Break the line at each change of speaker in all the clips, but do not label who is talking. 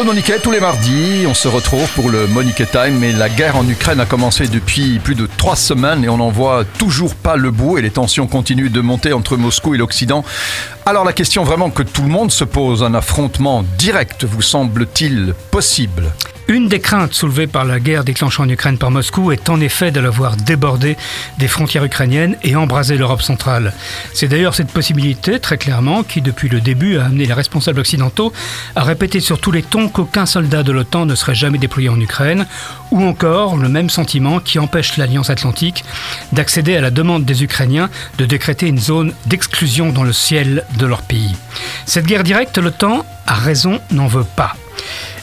Claude Moniquet, tous les mardis, on se retrouve pour le Moniquet Time. Mais la guerre en Ukraine a commencé depuis plus de trois semaines et on n'en voit toujours pas le bout et les tensions continuent de monter entre Moscou et l'Occident. Alors la question vraiment que tout le monde se pose, un affrontement direct vous semble-t-il possible?
Une des craintes soulevées par la guerre déclenchée en Ukraine par Moscou est en effet de l'avoir débordé des frontières ukrainiennes et embrasé l'Europe centrale. C'est d'ailleurs cette possibilité, très clairement, qui depuis le début a amené les responsables occidentaux à répéter sur tous les tons qu'aucun soldat de l'OTAN ne serait jamais déployé en Ukraine, ou encore le même sentiment qui empêche l'Alliance atlantique d'accéder à la demande des Ukrainiens de décréter une zone d'exclusion dans le ciel de leur pays. Cette guerre directe, l'OTAN, a raison, n'en veut pas.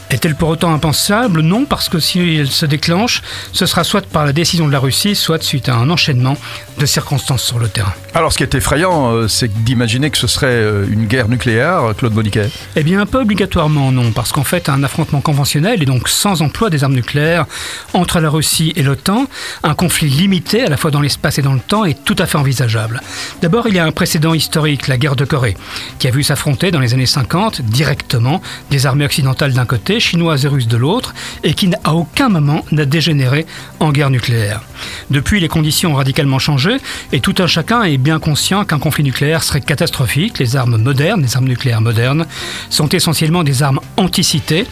Est-elle pour autant impensable? Non, parce que si elle se déclenche, ce sera soit par la décision de la Russie, soit suite à un enchaînement de circonstances sur le terrain.
Alors ce qui est effrayant, euh, c'est d'imaginer que ce serait euh, une guerre nucléaire, Claude Boniquet
Eh bien, peu obligatoirement non, parce qu'en fait, un affrontement conventionnel et donc sans emploi des armes nucléaires entre la Russie et l'OTAN, un conflit limité à la fois dans l'espace et dans le temps est tout à fait envisageable. D'abord, il y a un précédent historique, la guerre de Corée, qui a vu s'affronter dans les années 50 directement des armées occidentales d'un côté chinoise et russe de l'autre, et qui à aucun moment n'a dégénéré en guerre nucléaire. Depuis, les conditions ont radicalement changé, et tout un chacun est bien conscient qu'un conflit nucléaire serait catastrophique. Les armes modernes, les armes nucléaires modernes, sont essentiellement des armes anticitées,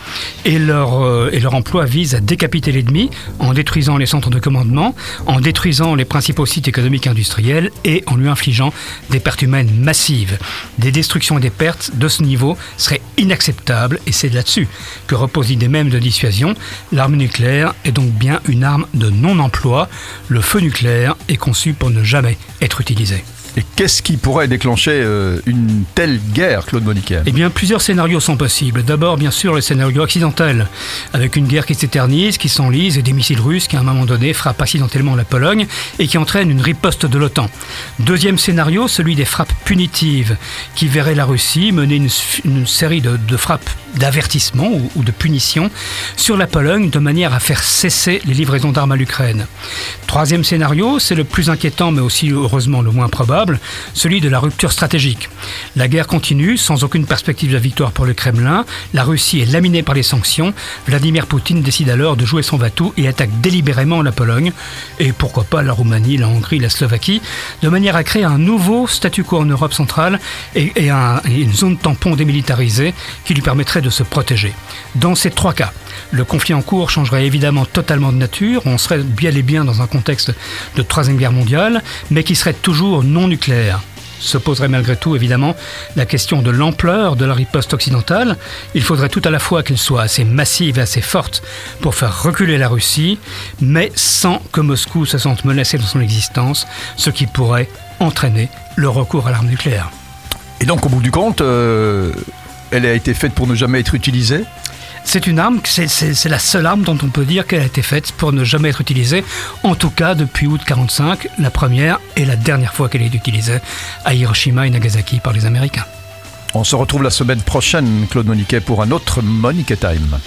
et leur, euh, et leur emploi vise à décapiter l'ennemi en détruisant les centres de commandement, en détruisant les principaux sites économiques et industriels, et en lui infligeant des pertes humaines massives. Des destructions et des pertes de ce niveau seraient inacceptables, et c'est là-dessus que repose l'idée même de dissuasion. L'arme nucléaire est donc bien une arme de non-emploi. Le feu nucléaire est conçu pour ne jamais être utilisé.
Et qu'est-ce qui pourrait déclencher euh, une telle guerre, Claude Moniquet
Eh bien, plusieurs scénarios sont possibles. D'abord, bien sûr, le scénario occidental, avec une guerre qui s'éternise, qui s'enlise, et des missiles russes qui, à un moment donné, frappent accidentellement la Pologne et qui entraînent une riposte de l'OTAN. Deuxième scénario, celui des frappes punitives, qui verrait la Russie mener une, série de, frappes d'avertissement ou de punition sur la Pologne de manière à faire cesser les livraisons d'armes à l'Ukraine. Troisième scénario, c'est le plus inquiétant mais aussi heureusement le moins probable celui de la rupture stratégique. La guerre continue sans aucune perspective de victoire pour le Kremlin. La Russie est laminée par les sanctions. Vladimir Poutine décide alors de jouer son vatou et attaque délibérément la Pologne et pourquoi pas la Roumanie, la Hongrie, la Slovaquie, de manière à créer un nouveau statu quo en Europe centrale et, une zone tampon démilitarisée qui lui permettrait de se protéger. Dans ces trois cas, le conflit en cours changerait évidemment totalement de nature. On serait bien et bien dans un contexte de Troisième Guerre mondiale, mais qui serait toujours non se poserait malgré tout évidemment la question de l'ampleur de la riposte occidentale. Il faudrait tout à la fois qu'elle soit assez massive et assez forte pour faire reculer la Russie, mais sans que Moscou se sente menacé dans son existence, ce qui pourrait entraîner le recours à l'arme nucléaire.
Et donc au bout du compte, euh, elle a été faite pour ne jamais être utilisée?
C'est une arme, c'est la seule arme dont on peut dire qu'elle a été faite pour ne jamais être utilisée, en tout cas depuis août 45, la première et la dernière fois qu'elle est utilisée à Hiroshima et Nagasaki par les Américains.
On se retrouve la semaine prochaine, Claude Moniquet, pour un autre Moniquet Time.